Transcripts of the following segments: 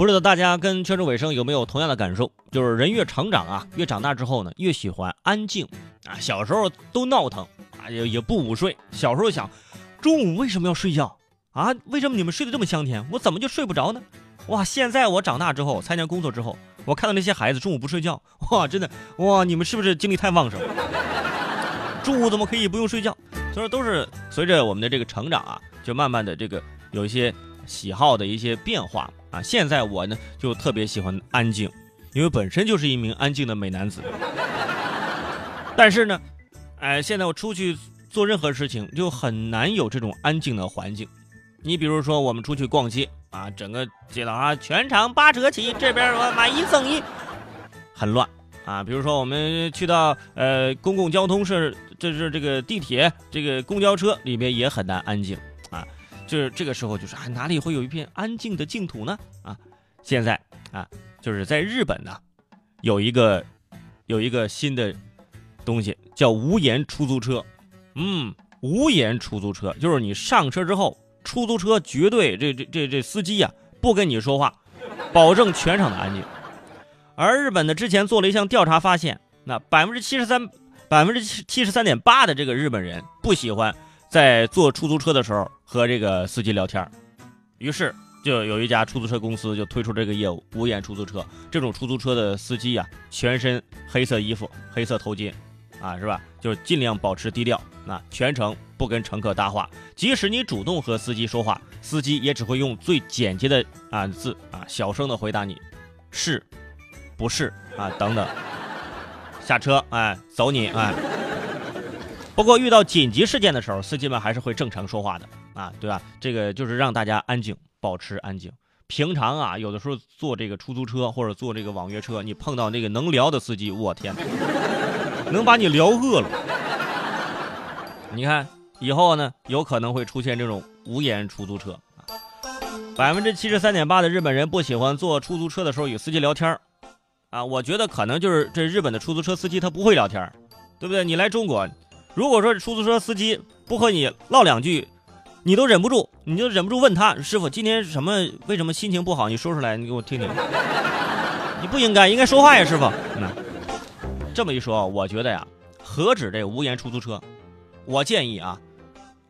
不知道大家跟圈中尾声有没有同样的感受？就是人越成长啊，越长大之后呢，越喜欢安静啊。小时候都闹腾啊，也也不午睡。小时候想，中午为什么要睡觉啊？为什么你们睡得这么香甜，我怎么就睡不着呢？哇！现在我长大之后，参加工作之后，我看到那些孩子中午不睡觉，哇，真的哇！你们是不是精力太旺盛了？中午怎么可以不用睡觉？所以说都是随着我们的这个成长啊，就慢慢的这个有一些喜好的一些变化啊。现在我呢就特别喜欢安静，因为本身就是一名安静的美男子。但是呢，哎，现在我出去做任何事情就很难有这种安静的环境。你比如说我们出去逛街啊，整个街道啊全场八折起，这边我买一赠一，很乱啊。比如说我们去到呃公共交通是。这是这个地铁，这个公交车里面也很难安静啊，就是这个时候就是啊，哪里会有一片安静的净土呢？啊，现在啊，就是在日本呢，有一个有一个新的东西叫无言出租车，嗯，无言出租车就是你上车之后，出租车绝对这这这这司机呀不跟你说话，保证全场的安静。而日本呢之前做了一项调查，发现那百分之七十三。百分之七七十三点八的这个日本人不喜欢在坐出租车的时候和这个司机聊天于是就有一家出租车公司就推出这个业务无言出租车。这种出租车的司机呀，全身黑色衣服、黑色头巾，啊，是吧？就是尽量保持低调，那全程不跟乘客搭话。即使你主动和司机说话，司机也只会用最简洁的啊字啊，小声的回答你，是，不是啊等等。下车，哎，走你，哎。不过遇到紧急事件的时候，司机们还是会正常说话的，啊，对吧？这个就是让大家安静，保持安静。平常啊，有的时候坐这个出租车或者坐这个网约车，你碰到那个能聊的司机，我天，能把你聊饿了。你看以后呢，有可能会出现这种无言出租车。百分之七十三点八的日本人不喜欢坐出租车的时候与司机聊天啊，我觉得可能就是这日本的出租车司机他不会聊天对不对？你来中国，如果说出租车司机不和你唠两句，你都忍不住，你就忍不住问他师傅今天什么？为什么心情不好？你说出来，你给我听听。你不应该，应该说话呀，师傅。嗯，这么一说，我觉得呀，何止这无言出租车，我建议啊，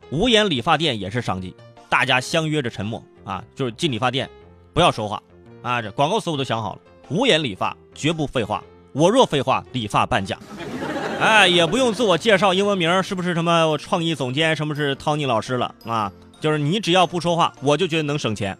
无言理发店也是商机。大家相约着沉默啊，就是进理发店，不要说话啊。这广告词我都想好了。无言理发，绝不废话。我若废话，理发半价。哎，也不用自我介绍，英文名是不是什么创意总监，什么是 Tony 老师了啊？就是你只要不说话，我就觉得能省钱。